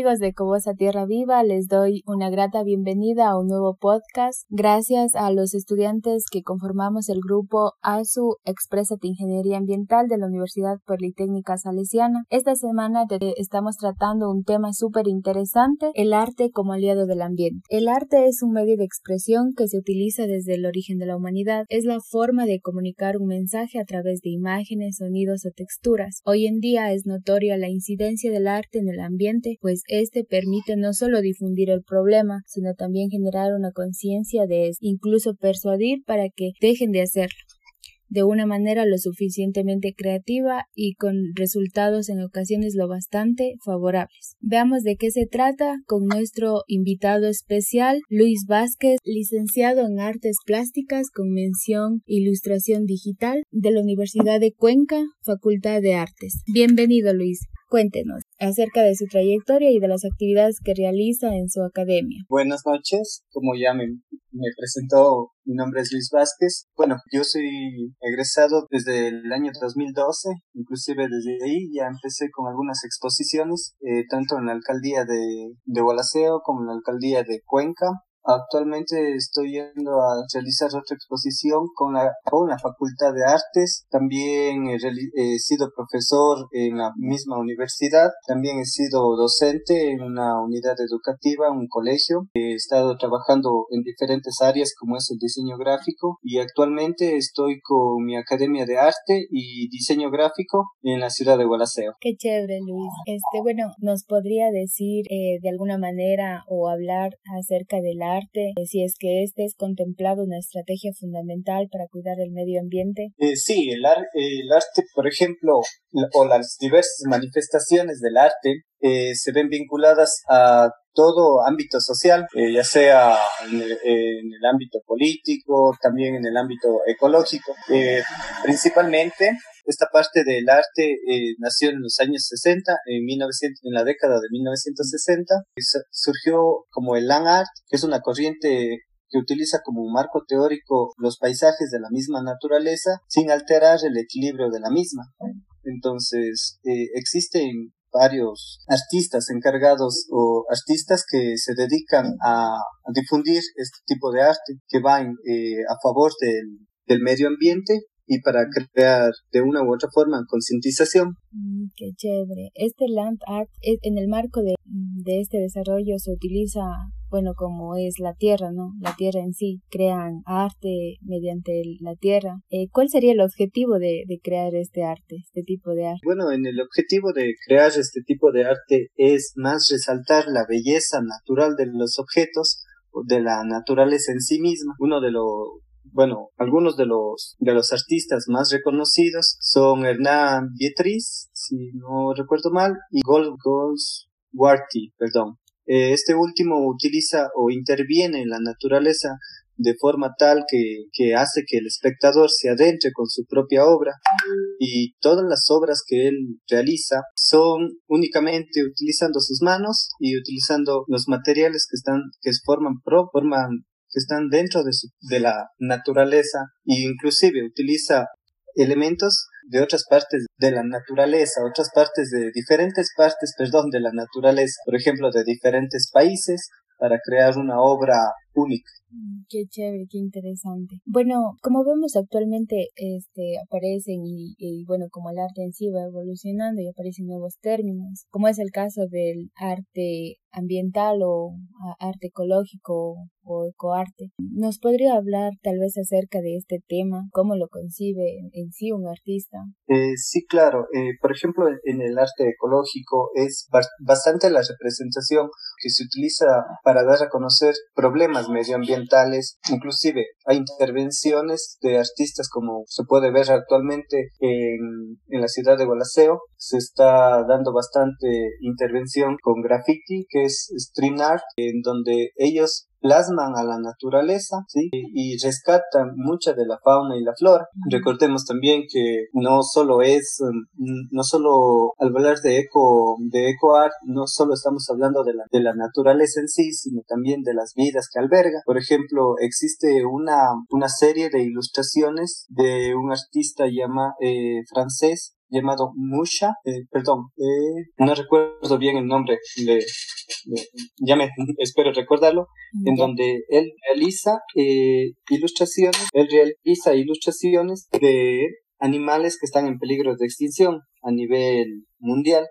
Amigos de Cobosa Tierra Viva, les doy una grata bienvenida a un nuevo podcast. Gracias a los estudiantes que conformamos el grupo ASU Exprésate Ingeniería Ambiental de la Universidad Politécnica Salesiana. Esta semana estamos tratando un tema súper interesante, el arte como aliado del ambiente. El arte es un medio de expresión que se utiliza desde el origen de la humanidad. Es la forma de comunicar un mensaje a través de imágenes, sonidos o texturas. Hoy en día es notoria la incidencia del arte en el ambiente pues este permite no solo difundir el problema, sino también generar una conciencia de esto, incluso persuadir para que dejen de hacerlo de una manera lo suficientemente creativa y con resultados en ocasiones lo bastante favorables. Veamos de qué se trata con nuestro invitado especial, Luis Vázquez, licenciado en Artes Plásticas con mención Ilustración Digital de la Universidad de Cuenca, Facultad de Artes. Bienvenido, Luis. Cuéntenos acerca de su trayectoria y de las actividades que realiza en su academia. Buenas noches, como ya me, me presentó, mi nombre es Luis Vázquez. Bueno, yo soy egresado desde el año 2012, inclusive desde ahí ya empecé con algunas exposiciones, eh, tanto en la alcaldía de, de como en la alcaldía de Cuenca. Actualmente estoy yendo a realizar otra exposición con la, con la Facultad de Artes. También he, sido profesor en la misma universidad. También he sido docente en una unidad educativa, un colegio. He estado trabajando en diferentes áreas como es el diseño gráfico y actualmente estoy con mi Academia de Arte y Diseño Gráfico en la ciudad de Gualaceo. Qué chévere, Luis. Este, bueno, ¿nos podría decir eh, de alguna manera o hablar acerca de la arte, eh, si es que este es contemplado una estrategia fundamental para cuidar el medio ambiente? Eh, sí, el, el arte, por ejemplo, o las diversas manifestaciones del arte eh, se ven vinculadas a todo ámbito social, ya sea en el, ámbito político, también en el ámbito ecológico. principalmente esta parte del arte eh, nació en los años 60, en, 1900, en la década de 1960. surgió como el land art, que es una corriente que utiliza como marco teórico los paisajes de la misma naturaleza sin alterar el equilibrio de la misma. Entonces, eh, existen varios artistas encargados o artistas que se dedican a, difundir este tipo de arte que va eh, a favor del, del medio ambiente y para crear de una u otra forma concientización. Mm, qué chévere. Este land art, en el marco de, de, este desarrollo se utiliza, bueno, como es la tierra, ¿no? La tierra en sí. Crean arte mediante la tierra. Eh, ¿Cuál sería el objetivo de, de crear este arte, este tipo de arte? Bueno, en el objetivo de crear este tipo de arte es más resaltar la belleza natural de los objetos de la naturaleza en sí misma. Uno de los bueno, algunos de los, de los artistas más reconocidos son Hernán Beatriz, si no recuerdo mal, y Gold Goldsworthy, perdón. Eh, este último utiliza o interviene en la naturaleza de forma tal que, que hace que el espectador se adentre con su propia obra y todas las obras que él realiza son únicamente utilizando sus manos y utilizando los materiales que están que forman pro, forman que están dentro de, su, de la naturaleza e inclusive utiliza elementos de otras partes de la naturaleza, otras partes de diferentes partes, perdón, de la naturaleza, por ejemplo, de diferentes países, para crear una obra única. Mm, qué chévere, qué interesante. Bueno, como vemos actualmente, este, aparecen y, y, bueno, como el arte en sí va evolucionando y aparecen nuevos términos, como es el caso del arte ambiental o arte ecológico o ecoarte. ¿Nos podría hablar tal vez acerca de este tema? ¿Cómo lo concibe en sí un artista? Eh, sí, claro. Eh, por ejemplo, en el arte ecológico es bastante la representación que se utiliza para dar a conocer problemas medioambientales. Inclusive hay intervenciones de artistas como se puede ver actualmente en, la ciudad de Gualaceo. Se está dando bastante intervención con graffiti, que es street art, en donde ellos plasman a la naturaleza ¿sí? y rescatan mucha de la fauna y la flora. Recordemos también que no solo es, mm, no solo al hablar de eco, de eco art, no solo estamos hablando de la, de la naturaleza en sí, sino también de las vidas que alberga. Por ejemplo, existe una, una serie de ilustraciones de un artista llama, eh, francés llamado Musha, eh, perdón, eh, no recuerdo bien el nombre, le, ya me espero recordarlo, en donde él realiza eh, ilustraciones, él realiza ilustraciones de animales que están en peligro de extinción a nivel mundial.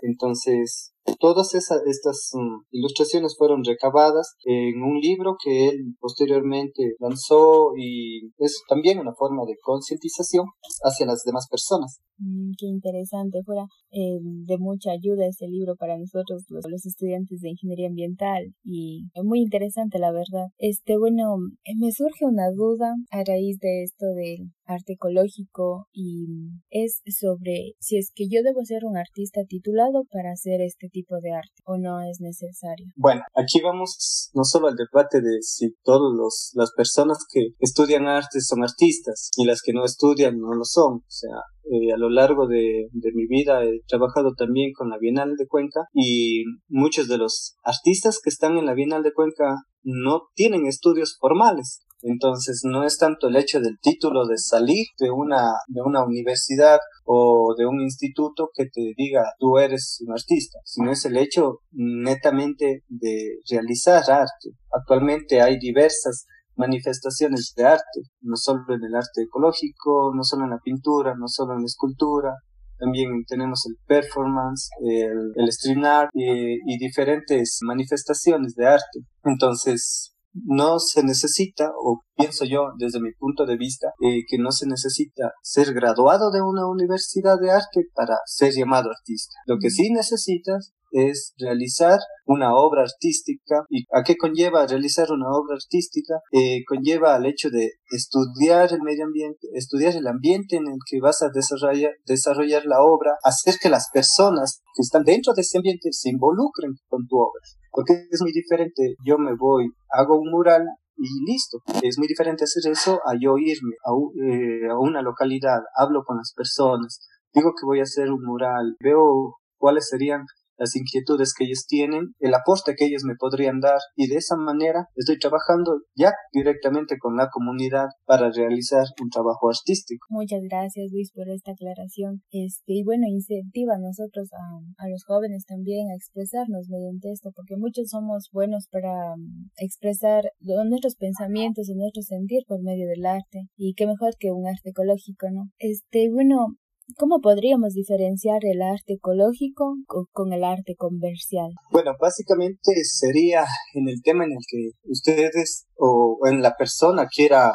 Entonces, Todas esas, estas mm, ilustraciones fueron recabadas en un libro que él posteriormente lanzó y es también una forma de concientización hacia las demás personas. Mm, qué interesante, fuera eh, de mucha ayuda este libro para nosotros los, estudiantes de ingeniería ambiental y muy interesante la verdad. Este bueno, me surge una duda a raíz de esto del arte ecológico y es sobre si es que yo debo ser un artista titulado para hacer este tipo de arte o no es necesario. Bueno, aquí vamos no solo al debate de si todas las personas que estudian arte son artistas y las que no estudian no lo son. O sea, eh, a lo largo de, de, mi vida he trabajado también con la Bienal de Cuenca y muchos de los artistas que están en la Bienal de Cuenca no tienen estudios formales. Entonces no es tanto el hecho del título de salir de una, de una universidad o de un instituto que te diga tú eres un artista, sino es el hecho netamente de realizar arte. Actualmente hay diversas manifestaciones de arte, no solo en el arte ecológico, no solo en la pintura, no solo en la escultura, también tenemos el performance, el, el stream art y, diferentes manifestaciones de arte. Entonces, no se necesita, o pienso yo desde mi punto de vista, eh, que no se necesita ser graduado de una universidad de arte para ser llamado artista. Lo que sí necesitas es realizar una obra artística. ¿Y a qué conlleva realizar una obra artística? Eh, conlleva al hecho de estudiar el medio ambiente, estudiar el ambiente en el que vas a desarrollar, desarrollar la obra, hacer que las personas que están dentro de ese ambiente se involucren con tu obra. Porque es muy diferente, yo me voy, hago un mural y listo. Es muy diferente hacer eso a yo irme a, eh, a una localidad, hablo con las personas, digo que voy a hacer un mural, veo cuáles serían las inquietudes que ellos tienen, el aporte que ellos me podrían dar y de esa manera estoy trabajando ya directamente con la comunidad para realizar un trabajo artístico. Muchas gracias Luis por esta aclaración. Este, y bueno, incentiva a nosotros, a, a los jóvenes también a expresarnos mediante esto, porque muchos somos buenos para um, expresar nuestros pensamientos y nuestro sentir por medio del arte y qué mejor que un arte ecológico, ¿no? Este, bueno, ¿Cómo podríamos diferenciar el arte ecológico con el arte comercial? Bueno, básicamente sería en el tema en el que ustedes o en la persona quiera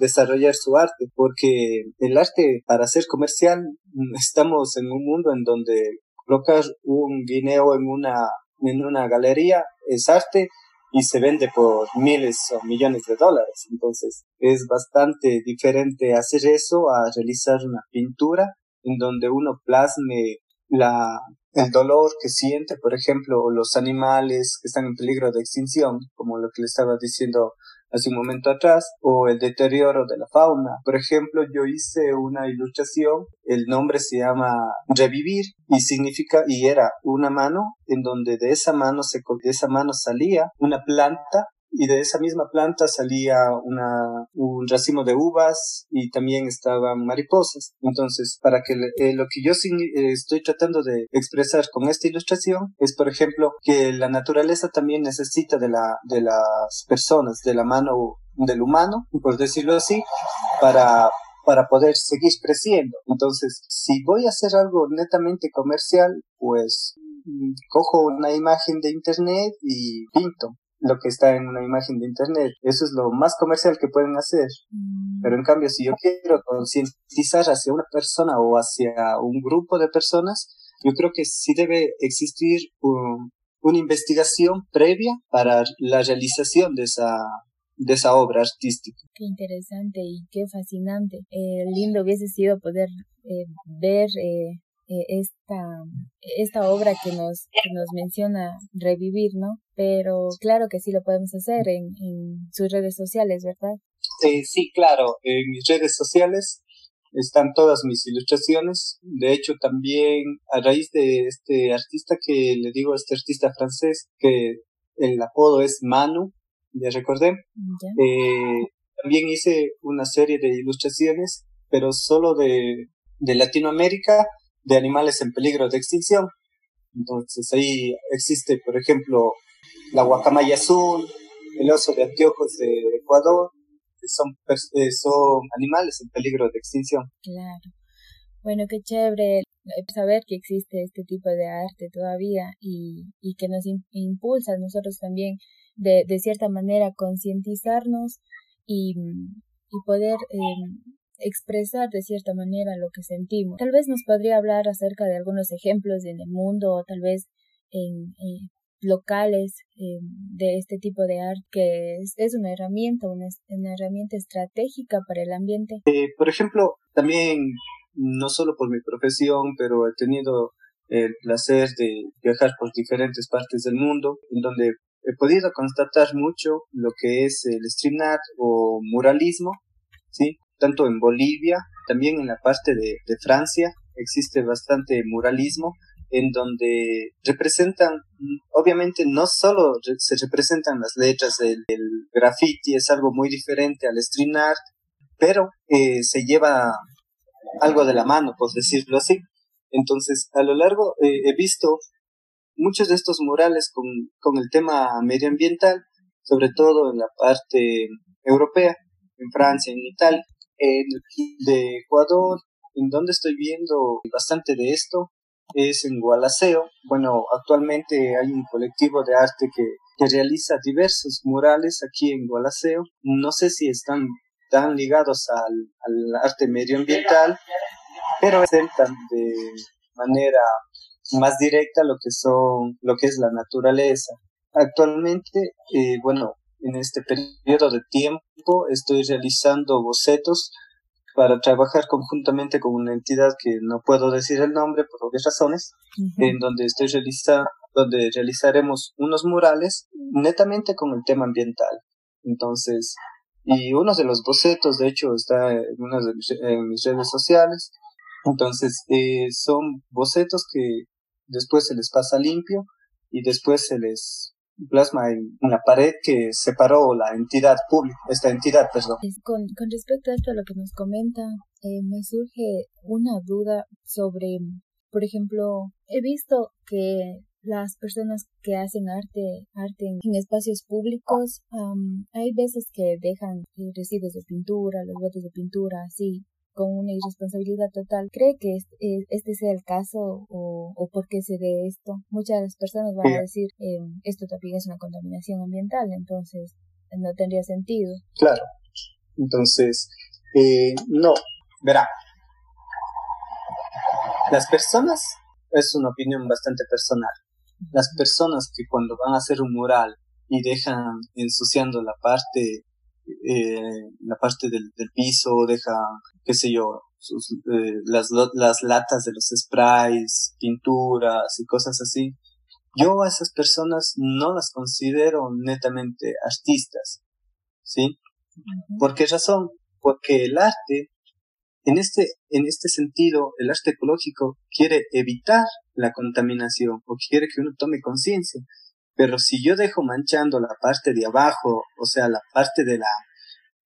desarrollar su arte, porque el arte para ser comercial estamos en un mundo en donde colocar un guineo en una en una galería es arte y se vende por miles o millones de dólares. Entonces es bastante diferente hacer eso a realizar una pintura en donde uno plasme la, el dolor que siente, por ejemplo, los animales que están en peligro de extinción, como lo que le estaba diciendo hace un momento atrás, o el deterioro de la fauna. Por ejemplo, yo hice una ilustración, el nombre se llama Revivir y significa, y era una mano en donde de esa mano se, de esa mano salía una planta y de esa misma planta salía una, un racimo de uvas y también estaban mariposas. Entonces, para que eh, lo que yo eh, estoy tratando de expresar con esta ilustración es, por ejemplo, que la naturaleza también necesita de la, de las personas, de la mano del humano, por decirlo así, para para poder seguir creciendo. Entonces, si voy a hacer algo netamente comercial, pues mm, cojo una imagen de internet y pinto lo que está en una imagen de internet. Eso es lo más comercial que pueden hacer. Mm. Pero en cambio, si yo quiero concientizar hacia una persona o hacia un grupo de personas, yo creo que sí debe existir una investigación previa para la realización de esa de esa obra artística. Qué interesante y qué fascinante. Eh, lindo hubiese sido poder eh, ver eh, eh, esta, esta obra que nos, que nos menciona revivir, ¿no? Pero claro que sí lo podemos hacer en, en sus redes sociales, ¿verdad? Sí, sí, claro. En mis redes sociales están todas mis ilustraciones. De hecho, también a raíz de este artista que le digo, este artista francés, que el apodo es Manu, ya recordé, eh, también hice una serie de ilustraciones, pero solo de de Latinoamérica de animales en peligro de extinción. Entonces ahí existe, por ejemplo, la guacamaya azul, el oso de anteojos de Ecuador, que son, eh, son animales en peligro de extinción. Claro. Bueno, qué chévere saber que existe este tipo de arte todavía y, y que nos impulsa a nosotros también de, de cierta manera concientizarnos y, y poder eh, expresar de cierta manera lo que sentimos. Tal vez nos podría hablar acerca de algunos ejemplos en el mundo o tal vez en eh, locales eh, de este tipo de arte que es, una herramienta, una, una, herramienta estratégica para el ambiente. Eh, por ejemplo, también no solo por mi profesión, pero he tenido el placer de viajar por diferentes partes del mundo, en donde he podido constatar mucho lo que es el stream art o muralismo, ¿sí? Tanto en Bolivia, también en la parte de, Francia existe bastante muralismo en donde representan, obviamente no solo se representan las letras del, graffiti, es algo muy diferente al street art, pero eh, se lleva algo de la mano, por decirlo así. Entonces, a lo largo eh, he visto muchos de estos murales con, con el tema medioambiental, sobre todo en la parte europea, en Francia, en Italia en, de Ecuador, en donde estoy viendo bastante de esto, es en Gualaceo. Bueno, actualmente hay un colectivo de arte que, que realiza diversos murales aquí en Gualaceo. No sé si están tan ligados al, al arte medioambiental, pero presentan de manera más directa lo que son, lo que es la naturaleza. Actualmente, eh, bueno, en este periodo de tiempo estoy realizando bocetos para trabajar conjuntamente con una entidad que no puedo decir el nombre por obvias razones, en donde estoy realizando, donde realizaremos unos murales netamente con el tema ambiental. Entonces, y uno de los bocetos, de hecho, está en una de mis, redes sociales. Entonces, eh, son bocetos que después se les pasa limpio y después se les plasma en una pared que separó la entidad pública, esta entidad, perdón. Con, con respecto a esto, lo que nos comenta, eh, me surge una duda sobre, por ejemplo, he visto que las personas que hacen arte, arte en, espacios públicos, hay veces que dejan eh, residuos de pintura, los botes de pintura, así, con una irresponsabilidad total. ¿Cree que este, este sea el caso o, o por qué se ve esto? Muchas personas van a decir, eh, esto también es una contaminación ambiental, entonces no tendría sentido. Claro. Entonces, eh, no, verá. Las personas, es una opinión bastante personal, las personas que cuando van a hacer un mural y dejan ensuciando la parte eh, la parte del, del, piso, deja, qué sé yo, sus, eh, las, las latas de los sprays, pinturas y cosas así. Yo a esas personas no las considero netamente artistas, ¿sí? ¿Por qué razón? Porque el arte, en este, en este sentido, el arte ecológico quiere evitar la contaminación o quiere que uno tome conciencia pero si yo dejo manchando la parte de abajo, o sea, la parte de la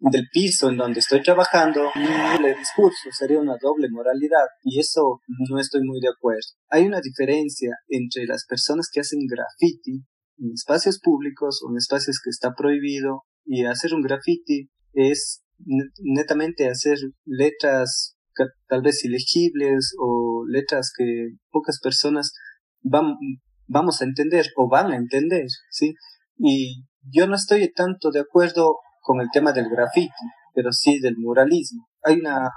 del piso en donde estoy trabajando, el discurso sería una doble moralidad y eso no estoy muy de acuerdo. Hay una diferencia entre las personas que hacen graffiti en espacios públicos o en espacios que está prohibido y hacer un graffiti es netamente hacer letras tal vez ilegibles o letras que pocas personas van, vamos a entender o van a entender, ¿sí? Y yo no estoy tanto de acuerdo con el tema del graffiti, pero sí del muralismo. Hay una,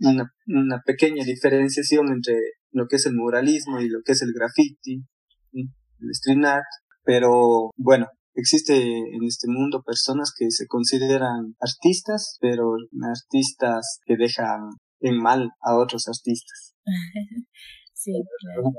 una, una pequeña diferenciación entre lo que es el muralismo y lo que es el graffiti, el street art, pero bueno, existe en este mundo personas que se consideran artistas, pero artistas que dejan en mal a otros artistas. sí, claro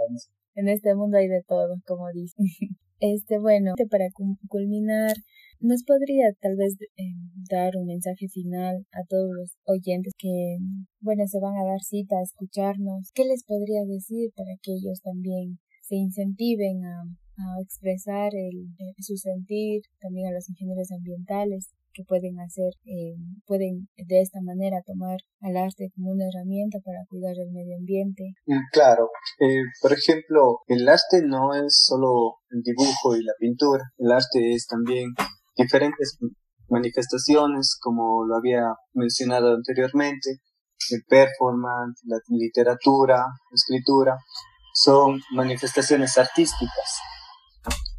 en este mundo hay de todo, como dicen. Este, bueno, para culminar, ¿nos podría tal vez eh, dar un mensaje final a todos los oyentes que, bueno, se van a dar cita a escucharnos? ¿Qué les podría decir para que ellos también se incentiven a, a expresar el, su sentir, también a los ingenieros ambientales? Que pueden hacer, eh, pueden de esta manera tomar al arte como una herramienta para cuidar el medio ambiente. Mm, claro, eh, por ejemplo, el arte no es solo el dibujo y la pintura, el arte es también diferentes manifestaciones, como lo había mencionado anteriormente, el performance, la literatura, escritura, son manifestaciones artísticas,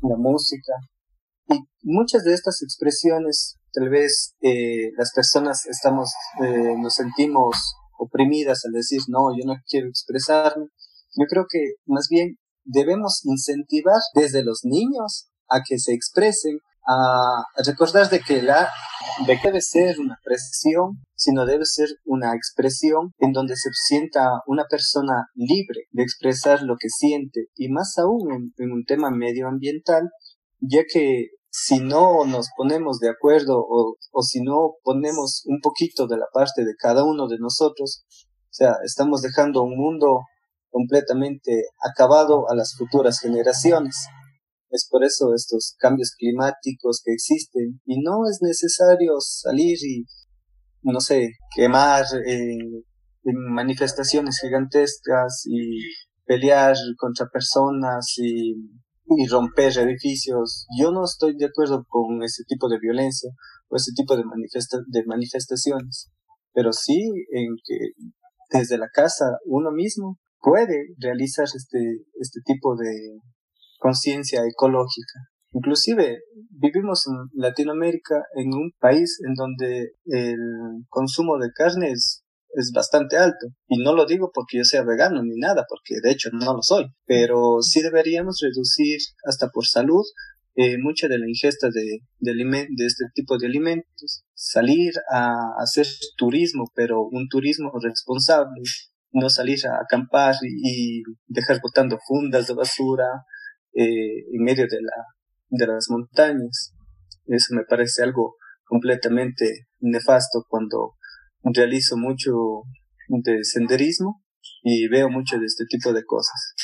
la música. Y muchas de estas expresiones, tal vez eh, las personas estamos, eh, nos sentimos oprimidas al decir, no, yo no quiero expresarme. Yo creo que más bien debemos incentivar desde los niños a que se expresen, a, recordar de que la de que debe ser una presión, sino debe ser una expresión en donde se sienta una persona libre de expresar lo que siente y más aún en, en un tema medioambiental, ya que si no nos ponemos de acuerdo o, o si no ponemos un poquito de la parte de cada uno de nosotros, o sea, estamos dejando un mundo completamente acabado a las futuras generaciones. Es por eso estos cambios climáticos que existen y no es necesario salir y, no sé, quemar en manifestaciones gigantescas y pelear contra personas y, y romper edificios. Yo no estoy de acuerdo con ese tipo de violencia o ese tipo de, manifesta de manifestaciones, pero sí en que desde la casa uno mismo puede realizar este, este tipo de, conciencia ecológica. Inclusive vivimos en Latinoamérica en un país en donde el consumo de carne es, bastante alto. Y no lo digo porque yo sea vegano ni nada, porque de hecho no lo soy. Pero sí deberíamos reducir hasta por salud eh, mucha de la ingesta de, de, de este tipo de alimentos. Salir a hacer turismo, pero un turismo responsable. No salir a acampar y dejar botando fundas de basura, eh, en medio de, la, de las montañas. Eso me parece algo completamente nefasto cuando realizo mucho de senderismo y veo mucho de este tipo de cosas.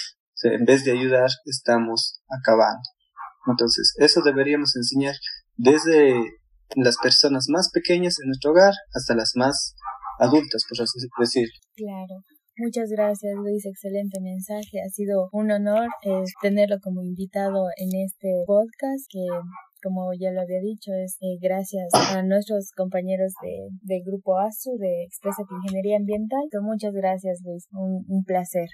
en vez de ayudar, estamos acabando. Entonces, eso deberíamos enseñar desde las personas más pequeñas en nuestro hogar hasta las más adultas, por así decir. Claro. Muchas gracias Luis, excelente mensaje. Ha sido un honor eh, tenerlo como invitado en este podcast que como ya lo había dicho, es eh, gracias a nuestros compañeros de, grupo ASU de Expresa Ingeniería Ambiental. muchas gracias Luis, un, un placer.